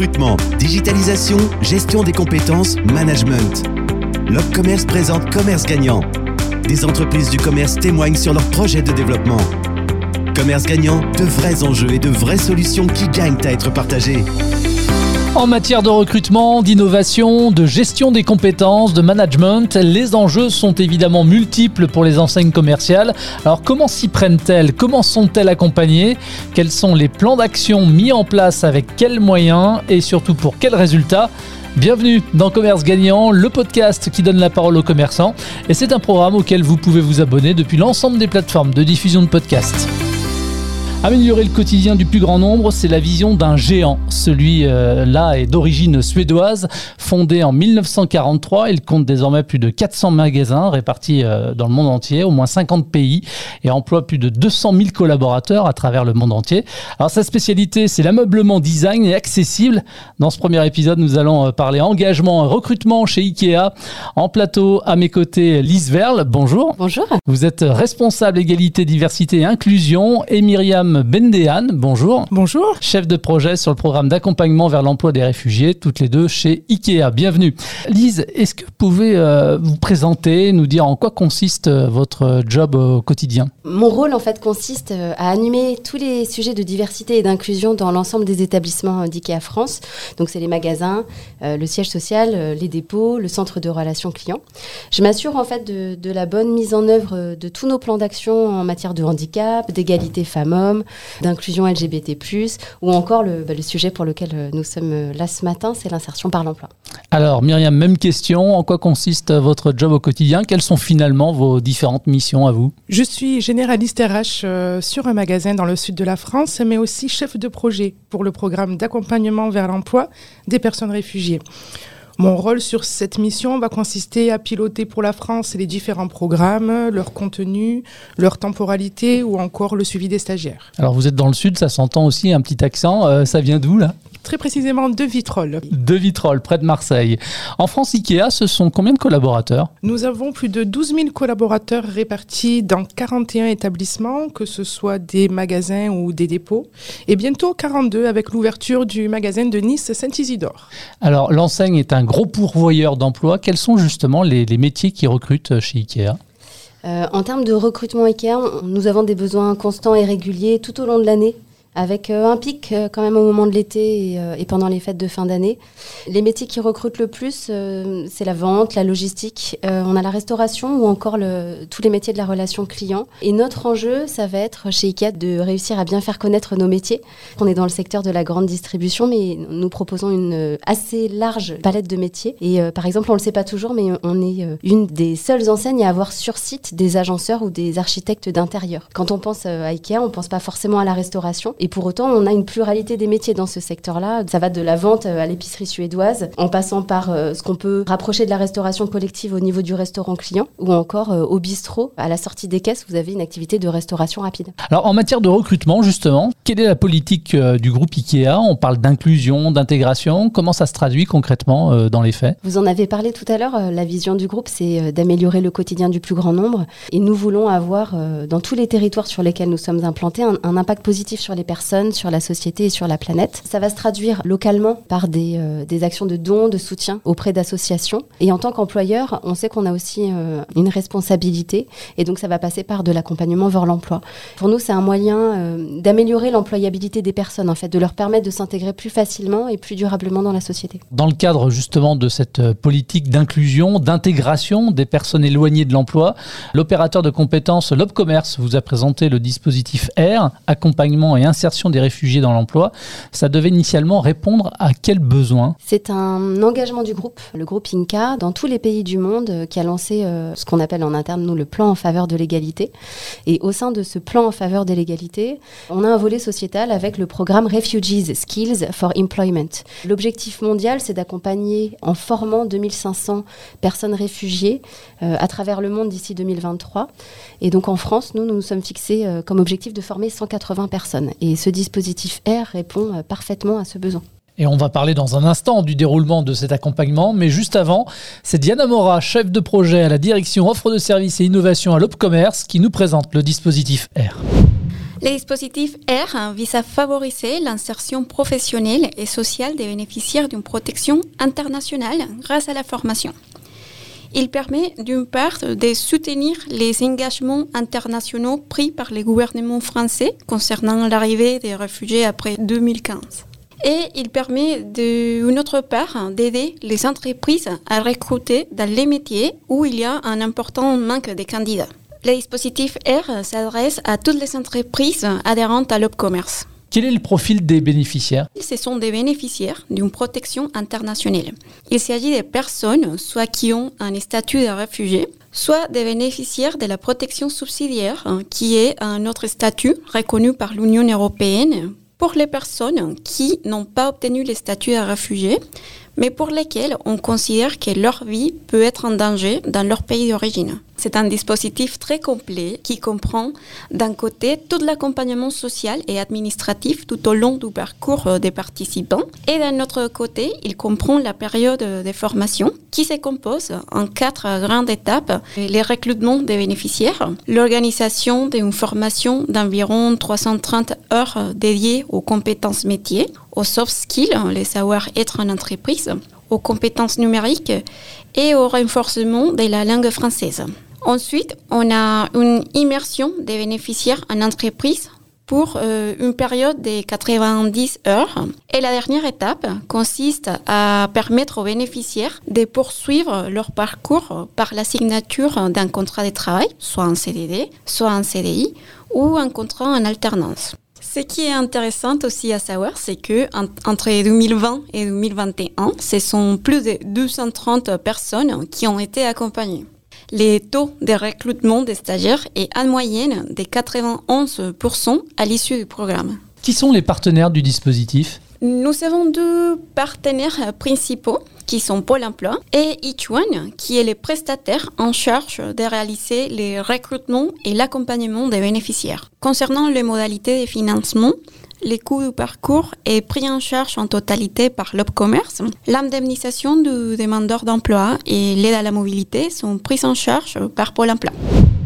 recrutement, digitalisation, gestion des compétences, management. L'Opcommerce présente Commerce Gagnant. Des entreprises du commerce témoignent sur leurs projets de développement. Commerce Gagnant, de vrais enjeux et de vraies solutions qui gagnent à être partagées. En matière de recrutement, d'innovation, de gestion des compétences, de management, les enjeux sont évidemment multiples pour les enseignes commerciales. Alors comment s'y prennent-elles? Comment sont-elles accompagnées? Quels sont les plans d'action mis en place? Avec quels moyens? Et surtout pour quels résultats? Bienvenue dans Commerce Gagnant, le podcast qui donne la parole aux commerçants. Et c'est un programme auquel vous pouvez vous abonner depuis l'ensemble des plateformes de diffusion de podcasts. Améliorer le quotidien du plus grand nombre, c'est la vision d'un géant. Celui-là est d'origine suédoise, fondé en 1943. Il compte désormais plus de 400 magasins répartis euh, dans le monde entier, au moins 50 pays, et emploie plus de 200 000 collaborateurs à travers le monde entier. Alors sa spécialité, c'est l'ameublement design et accessible. Dans ce premier épisode, nous allons euh, parler engagement et recrutement chez Ikea. En plateau, à mes côtés, Lise Verle. Bonjour. Bonjour. Vous êtes responsable égalité, diversité et inclusion. Et Myriam Bendehan, bonjour. Bonjour. Chef de projet sur le programme d'accompagnement vers l'emploi des réfugiés, toutes les deux chez IKEA. Bienvenue. Lise, est-ce que vous pouvez euh, vous présenter, nous dire en quoi consiste euh, votre job au quotidien? Mon rôle, en fait, consiste euh, à animer tous les sujets de diversité et d'inclusion dans l'ensemble des établissements d'IKEA France. Donc, c'est les magasins, le siège social, les dépôts, le centre de relations clients. Je m'assure, en fait, de, de la bonne mise en œuvre de tous nos plans d'action en matière de handicap, d'égalité femmes-hommes, d'inclusion LGBT+, ou encore le, bah, le, sujet pour lequel euh, nous sommes euh, là ce matin, c'est l'insertion par l'emploi. Alors Myriam, même question, en quoi consiste votre job au quotidien? Quelles sont finalement vos différentes missions à vous? Je suis généraliste RH euh, sur un magasin dans le sud de la France, mais aussi chef de projet pour le programme d'accompagnement vers l'emploi des personnes réfugiées. Mon rôle sur cette mission va consister à piloter pour la France les différents programmes, leur contenu, leur temporalité ou encore le suivi des stagiaires. Alors vous êtes dans le sud, ça s'entend aussi un petit accent. Euh, ça vient d'où là? Très précisément de Vitrolles. De Vitrolles, près de Marseille. En France, Ikea, ce sont combien de collaborateurs? Nous avons plus de 12 000 collaborateurs répartis dans 41 établissements, que ce soit des magasins ou des dépôts, et bientôt 42 avec l'ouverture du magasin de Nice Saint-Isidore. Alors, l'enseigne est un gros pourvoyeur d'emplois. Quels sont justement les, les métiers qui recrutent chez Ikea? Euh, en termes de recrutement Ikea, nous avons des besoins constants et réguliers tout au long de l'année avec euh, un pic euh, quand même au moment de l'été et, euh, et, pendant les fêtes de fin d'année. Les métiers qui recrutent le plus, c'est la vente, la logistique, on a la restauration ou encore tous les métiers de la relation client. Et notre enjeu, ça va être chez IKEA de réussir à bien faire connaître nos métiers. On est dans le secteur de la grande distribution, mais nous proposons une assez large palette de métiers. Et par exemple, on le sait pas toujours, mais on est une des seules enseignes à avoir sur site des agenceurs ou des architectes d'intérieur. Quand on pense à IKEA, on pense pas forcément à la restauration. Et pour autant, on a une pluralité des métiers dans ce secteur-là. Ça va de la vente à l'épicerie suédoise, en passant par euh, ce qu'on peut rapprocher de la restauration collective au niveau du restaurant client, ou encore euh, au bistrot, à la sortie des caisses, vous avez une activité de restauration rapide. Alors en matière de recrutement, justement, quelle est la politique euh, du groupe IKEA? On parle d'inclusion, d'intégration. Comment ça se traduit concrètement euh, dans les faits? Vous en avez parlé tout à l'heure. euh, La vision du groupe, c'est euh, d'améliorer le quotidien du plus grand nombre. Et nous voulons avoir, euh, dans tous les territoires sur lesquels nous sommes implantés, un, un impact positif sur les personnes, sur la société et sur la planète. Ça va se traduire localement par des, euh, des actions de dons, de soutien auprès d'associations. Et en tant qu'employeur, on sait qu'on a aussi euh, une responsabilité. Et donc, ça va passer par de l'accompagnement vers l'emploi. Pour nous, c'est un moyen euh, d'améliorer l'employabilité des personnes, en fait, de leur permettre de s'intégrer plus facilement et plus durablement dans la société. Dans le cadre justement de cette euh, politique d'inclusion, d'intégration des personnes éloignées de l'emploi, l'opérateur de compétences L'Opcommerce vous a présenté le dispositif R, accompagnement et insertion des réfugiés dans l'emploi. Ça devait initialement répondre à quels besoins C'est un engagement du groupe, le groupe Inca, dans tous les pays du monde, euh, qui a lancé euh, ce qu'on appelle en interne, nous, le plan en faveur de l'égalité. Et au sein de ce plan en faveur de l'égalité, on a un volet sociétal avec le programme Refugees Skills for Employment. L'objectif mondial, c'est d'accompagner en formant 2500 personnes réfugiées euh, à travers le monde d'ici 2023. Et donc en France, nous, nous sommes fixés comme objectif de former 180 personnes. Ce dispositif R répond euh, parfaitement à ce besoin. Et on va parler dans un instant du déroulement de cet accompagnement, mais juste avant, c'est Diana Mora, chef de projet à la direction offre de services et innovation à l'Opcommerce, qui nous présente le dispositif R. Le dispositif R vise à favoriser l'insertion professionnelle et sociale des bénéficiaires d'une protection internationale grâce à la formation. Il permet d'une part de soutenir les engagements internationaux pris par les gouvernements français concernant l'arrivée des réfugiés après 2015. Et il permet d'une autre part d'aider les entreprises à recruter dans les métiers où il y a un important manque de candidats. Le dispositif R s'adresse à toutes les entreprises adhérentes à l'Opcommerce. Quel est le profil des bénéficiaires? Ce sont des bénéficiaires d'une protection internationale. Il s'agit de personnes soit qui ont un statut de réfugié, soit des bénéficiaires de la protection subsidiaire, qui est un autre statut reconnu par l'Union européenne pour les personnes qui n'ont pas obtenu le statut de réfugié, mais pour lesquelles on considère que leur vie peut être en danger dans leur pays d'origine. C'est un dispositif très complet qui comprend d'un côté tout l'accompagnement social et administratif tout au long du parcours euh, des participants et d'un autre côté, il comprend la période de formation qui se compose en quatre grandes étapes. Les recrutements des bénéficiaires, l'organisation d'une formation d'environ 330 heures dédiées aux compétences métiers, aux soft skills, les savoir-être en entreprise, aux compétences numériques et au renforcement de la langue française. Ensuite, on a une immersion des bénéficiaires en entreprise pour euh, une période de 90 heures. Et la dernière étape consiste à permettre aux bénéficiaires de poursuivre leur parcours par la signature d'un contrat de travail, soit un CDD, soit un CDI ou un contrat en alternance. Ce qui est intéressant aussi à savoir, c'est que entre 2020 et 2021, ce sont plus de 230 personnes qui ont été accompagnées. Les taux de recrutement des stagiaires est en moyenne de 91% à l'issue du programme. Qui sont les partenaires du dispositif? Nous avons deux partenaires principaux qui sont Pôle emploi et One, qui est le prestataire en charge de réaliser les recrutements et l'accompagnement des bénéficiaires. Concernant les modalités de financement, les coûts du parcours est pris en charge en totalité par l'Opcommerce. L'indemnisation du demandeur d'emploi et l'aide à la mobilité sont prises en charge par Pôle emploi.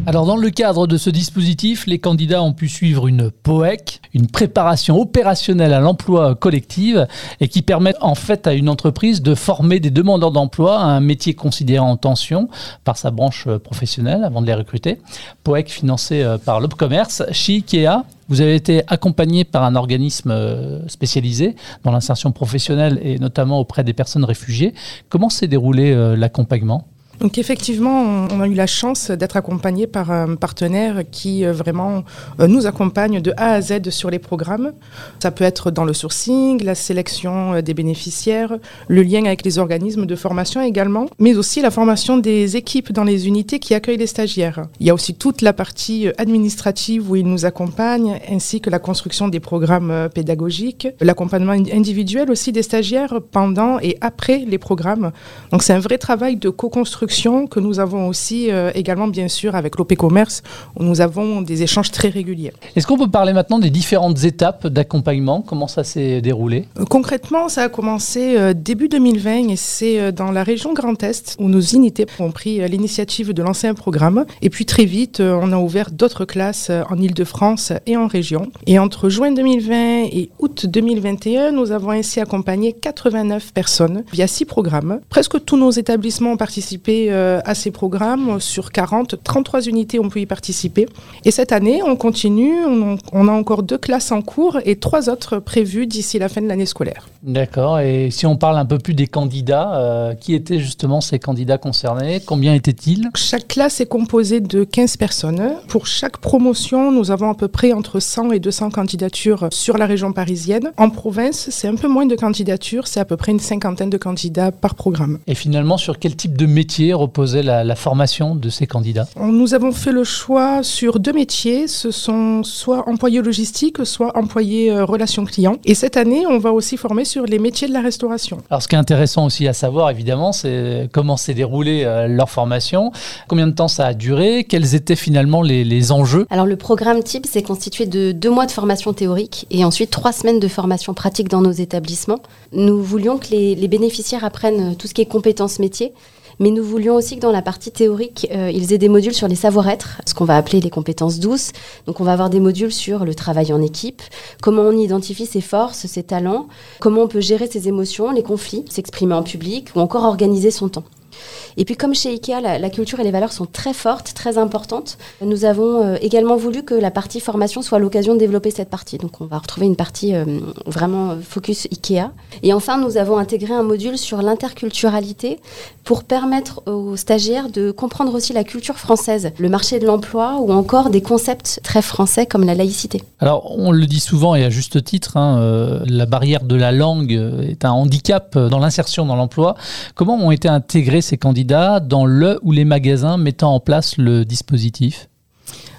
Alors dans le cadre de ce dispositif, les candidats ont pu suivre une POEC, une préparation opérationnelle à l'emploi collective et qui permet en fait à une entreprise de former des demandeurs d'emploi à un métier considéré en tension par sa branche professionnelle avant de les recruter. POEC financé euh, par l'Opcommerce, Shikea. Vous avez été accompagné par un organisme euh, spécialisé dans l'insertion professionnelle et notamment auprès des personnes réfugiées. Comment s'est déroulé euh, l'accompagnement? Donc effectivement, on a eu la chance d'être accompagné par un partenaire qui euh, vraiment euh, nous accompagne de A à Z sur les programmes. Ça peut être dans le sourcing, la sélection euh, des bénéficiaires, le lien avec les organismes de formation également, mais aussi la formation des équipes dans les unités qui accueillent les stagiaires. Il y a aussi toute la partie administrative où il nous accompagne, ainsi que la construction des programmes pédagogiques, l'accompagnement individuel aussi des stagiaires pendant et après les programmes. Donc c'est un vrai travail de co-construction que nous avons aussi euh, également, bien sûr, avec l'OP Commerce, où nous avons des échanges très réguliers. Est-ce qu'on peut parler maintenant des différentes étapes d'accompagnement? Comment ça s'est déroulé? Euh, Concrètement, ça a commencé euh, début 2020 et c'est dans la région Grand Est où nos unités ont pris l'initiative de lancer un programme. Et puis très vite, on a ouvert d'autres classes en Ile-de-France et en région. Et entre juin 2020 et août 2021, nous avons ainsi accompagné 89 personnes via six programmes. Presque tous nos établissements ont participé euh, à ces programmes. Sur 40, 33 unités ont pu y participer. Et cette année, on continue. On, a encore deux classes en cours et trois autres prévues d'ici la fin de l'année scolaire. D'accord. Et si on parle un peu plus des candidats, euh, qui étaient justement ces candidats concernés? Combien étaient-ils? Chaque classe est composée de 15 personnes. Pour chaque promotion, nous avons à peu près entre 100 et 200 candidatures sur la région parisienne. En province, c'est un peu moins de candidatures. C'est à peu près une cinquantaine de candidats par programme. Et finalement, sur quel type de métier reposait la, formation de ces candidats? Nous avons fait le choix sur deux métiers. Ce sont soit employés logistiques, soit employés euh, relations clients. Et cette année, on va aussi former sur les métiers de la restauration. Alors, ce qui est intéressant aussi à savoir, évidemment, c'est comment s'est déroulée euh, leur formation, combien de temps ça a duré, quels étaient finalement les, enjeux? Alors, le programme type, c'est constitué de deux mois de formation théorique et ensuite trois semaines de formation pratique dans nos établissements. Nous voulions que les bénéficiaires apprennent tout ce qui est compétences métiers mais nous voulions aussi que dans la partie théorique, euh, ils aient des modules sur les savoir-être, ce qu'on va appeler les compétences douces. Donc on va avoir des modules sur le travail en équipe, comment on identifie ses forces, ses talents, comment on peut gérer ses émotions, les conflits, s'exprimer en public ou encore organiser son temps. Et puis comme chez IKEA, la, culture et les valeurs sont très fortes, très importantes, nous avons euh, également voulu que la partie formation soit l'occasion de développer cette partie. Donc on va retrouver une partie euh, vraiment focus IKEA. Et enfin, nous avons intégré un module sur l'interculturalité pour permettre aux stagiaires de comprendre aussi la culture française, le marché de l'emploi ou encore des concepts très français comme la laïcité. Alors on le dit souvent et à juste titre, hein, euh, la barrière de la langue est un handicap dans l'insertion dans l'emploi. Comment ont été intégrés ces candidats dans le ou les magasins mettant en place le dispositif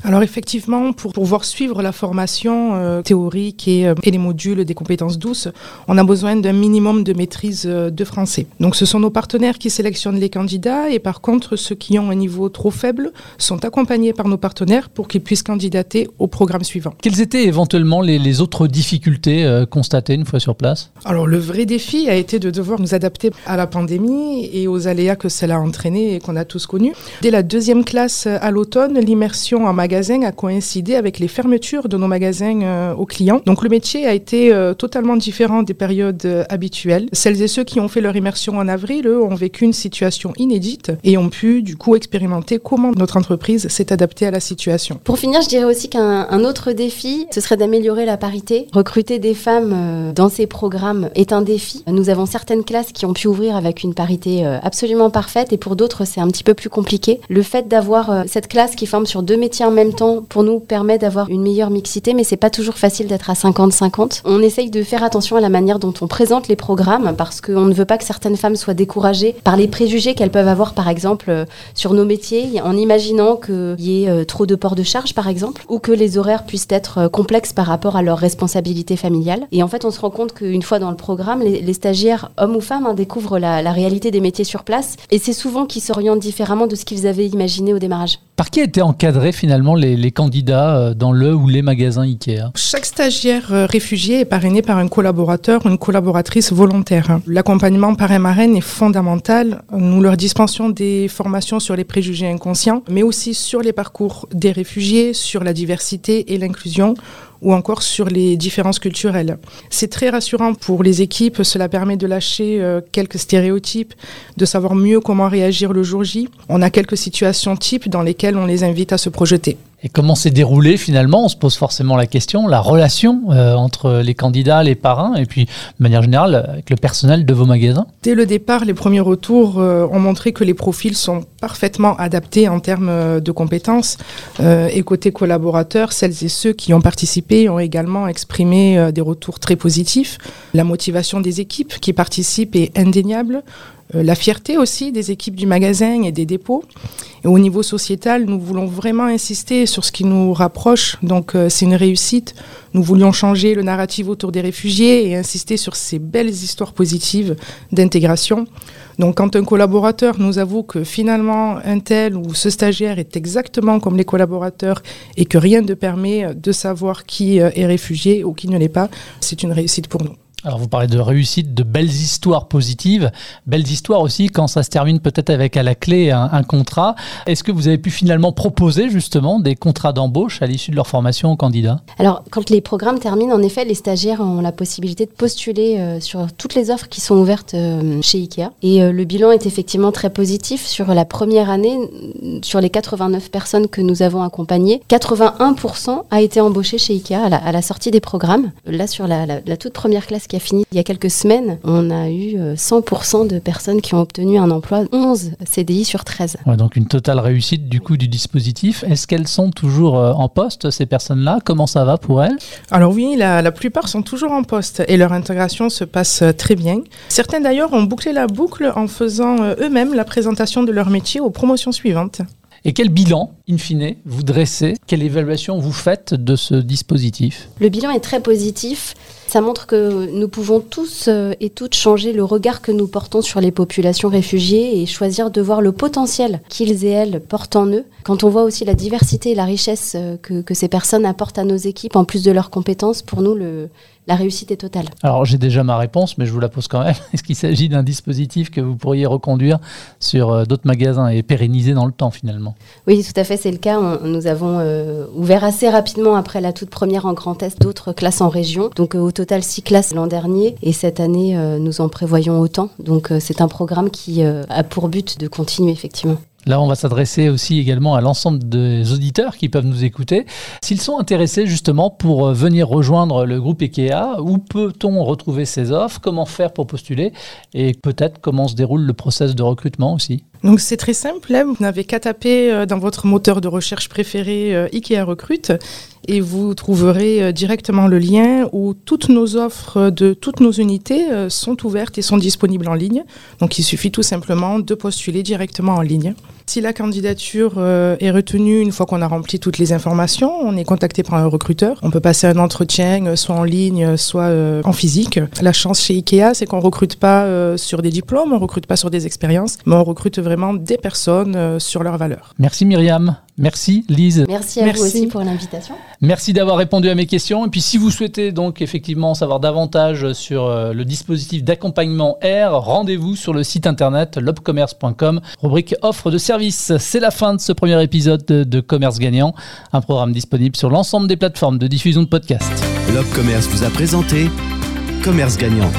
alors effectivement, pour pouvoir suivre la formation euh, théorique euh, et, les modules des compétences douces, on a besoin d'un minimum de maîtrise euh, de français. Donc ce sont nos partenaires qui sélectionnent les candidats et par contre ceux qui ont un niveau trop faible sont accompagnés par nos partenaires pour qu'ils puissent candidater au programme suivant. Quelles étaient éventuellement les, autres difficultés constatées une fois sur place? Alors le vrai défi a été de devoir nous adapter à la pandémie et aux aléas que cela a entraîné et qu'on a tous connus. Dès la deuxième classe à l'automne, l'immersion en magasin a coïncidé avec les fermetures de nos magasins euh, aux clients. Donc le métier a été euh, totalement différent des périodes euh, habituelles. Celles et ceux qui ont fait leur immersion en avril, eux, ont vécu une situation inédite et ont pu du coup expérimenter comment notre entreprise s'est adaptée à la situation. Pour finir, je dirais aussi qu'un autre défi, ce serait d'améliorer la parité. Recruter des femmes dans ces programmes est un défi. Nous avons certaines classes qui ont pu ouvrir avec une parité absolument parfaite et pour d'autres, c'est un petit peu plus compliqué. Le fait d'avoir cette classe qui forme sur deux métiers en même temps, pour nous, permet d'avoir une meilleure mixité, mais c'est pas toujours facile d'être à 50-50. On essaye de faire attention à la manière dont on présente les programmes, parce qu'on ne veut pas que certaines femmes soient découragées par les préjugés qu'elles peuvent avoir, par exemple, euh, sur nos métiers, en imaginant qu'il y ait euh, trop de port de charge, par exemple, ou que les horaires puissent être euh, complexes par rapport à leurs responsabilités familiales. Et en fait, on se rend compte qu'une fois dans le programme, les, stagiaires, hommes ou femmes, hein, découvrent la, réalité des métiers sur place, et c'est souvent qu'ils s'orientent différemment de ce qu'ils avaient imaginé au démarrage. Par qui étaient encadrés finalement les, candidats euh, dans le ou les magasins Ikea? Chaque stagiaire euh, réfugié est parrainé par un collaborateur ou une collaboratrice volontaire. L'accompagnement parrain marraine est fondamental. Nous leur dispensions des formations sur les préjugés inconscients, mais aussi sur les parcours des réfugiés, sur la diversité et l'inclusion ou encore sur les différences culturelles. C'est très rassurant pour les équipes, cela permet de lâcher euh, quelques stéréotypes, de savoir mieux comment réagir le jour J. On a quelques situations types dans lesquelles on les invite à se projeter. Comment s'est déroulé finalement On se pose forcément la question, la relation euh, entre les candidats, les parrains, et puis de manière générale avec le personnel de vos magasins? Dès le départ, les premiers retours euh, ont montré que les profils sont parfaitement adaptés en termes euh, de compétences. et côté collaborateurs, celles et ceux qui ont participé ont également exprimé des retours très positifs. La motivation des équipes qui participent est indéniable. Euh, la fierté aussi des équipes du magasin et des dépôts. Et au niveau sociétal, nous voulons vraiment insister sur ce qui nous rapproche. Donc euh, c'est une réussite. Nous voulions changer le narratif autour des réfugiés et insister sur ces belles histoires positives d'intégration. Donc quand un collaborateur nous avoue que finalement un tel ou ce stagiaire est exactement comme les collaborateurs et que rien ne permet de savoir qui euh, est réfugié ou qui ne l'est pas, c'est une réussite pour nous. Alors vous parlez de réussite, de belles histoires positives, belles histoires aussi quand ça se termine peut-être avec à la clé un, contrat. Est-ce que vous avez pu finalement proposer justement des contrats d'embauche à l'issue de leur formation aux candidats? Alors quand les programmes terminent, en effet, les stagiaires ont la possibilité de postuler euh, sur toutes les offres qui sont ouvertes euh, chez IKEA. Et euh, le bilan est effectivement très positif. Sur la première année, sur les 89 personnes que nous avons accompagnées, 81% a été embauché chez IKEA à la, sortie des programmes. Là, sur la, la toute première classe qui a fini il y a quelques semaines, on a eu 100% euh, de personnes qui ont obtenu un emploi, 11 CDI sur 13. donc une totale réussite du coup du dispositif. Est-ce qu'elles sont toujours euh, en poste, ces personnes-là? Comment ça va pour elles? Alors oui, la, plupart sont toujours en poste et leur intégration se passe euh, très bien. Certains d'ailleurs ont bouclé la boucle en faisant eux-mêmes la présentation de leur métier aux promotions suivantes. Et quel bilan in fine, vous dressez Quelle évaluation vous faites de ce dispositif? Le bilan est très positif. Ça montre que nous pouvons tous euh, et toutes changer le regard que nous portons sur les populations réfugiées et choisir de voir le potentiel qu'ils et elles portent en eux. Quand on voit aussi la diversité et la richesse euh, que, que ces personnes apportent à nos équipes, en plus de leurs compétences, pour nous, le, la réussite est totale. Alors j'ai déjà ma réponse, mais je vous la pose quand même. Est-ce qu'il s'agit d'un dispositif que vous pourriez reconduire sur euh, d'autres magasins et pérenniser dans le temps finalement? Oui, tout à fait, c'est le cas. nous avons euh, ouvert assez rapidement après la toute première en Grand test d'autres classes en région. Donc euh, au total six classes l'an dernier et cette année nous en prévoyons autant. Donc c'est un programme qui a pour but de continuer effectivement. Là, on va s'adresser aussi également à l'ensemble des auditeurs qui peuvent nous écouter. S'ils sont intéressés justement pour euh, venir rejoindre le groupe IKEA, où peut-on retrouver ces offres? Comment faire pour postuler? Et peut-être comment se déroule le process de recrutement aussi? Donc c'est très simple, vous n'avez qu'à taper euh, dans votre moteur de recherche préféré euh, IKEA Recrute et vous trouverez euh, directement le lien où toutes nos offres de toutes nos unités sont ouvertes et sont disponibles en ligne. Donc il suffit tout simplement de postuler directement en ligne. Si la candidature est retenue une fois qu'on a rempli toutes les informations, on est contacté par un recruteur. On peut passer un entretien soit en ligne, soit en physique. La chance chez IKEA, c'est qu'on recrute pas sur des diplômes, on recrute pas sur des expériences, mais on recrute vraiment des personnes euh, sur leurs valeurs. Merci Myriam. Merci Lise. Merci à vous aussi pour l'invitation. Merci d'avoir répondu à mes questions. Et puis si vous souhaitez donc effectivement savoir davantage sur euh, le dispositif d'accompagnement R, rendez-vous sur le site internet lobcommerce.com, rubrique offre de services. C'est la fin de ce premier épisode de Commerce Gagnant, un programme disponible sur l'ensemble des plateformes de diffusion de podcasts. Lobcommerce vous a présenté Commerce Gagnant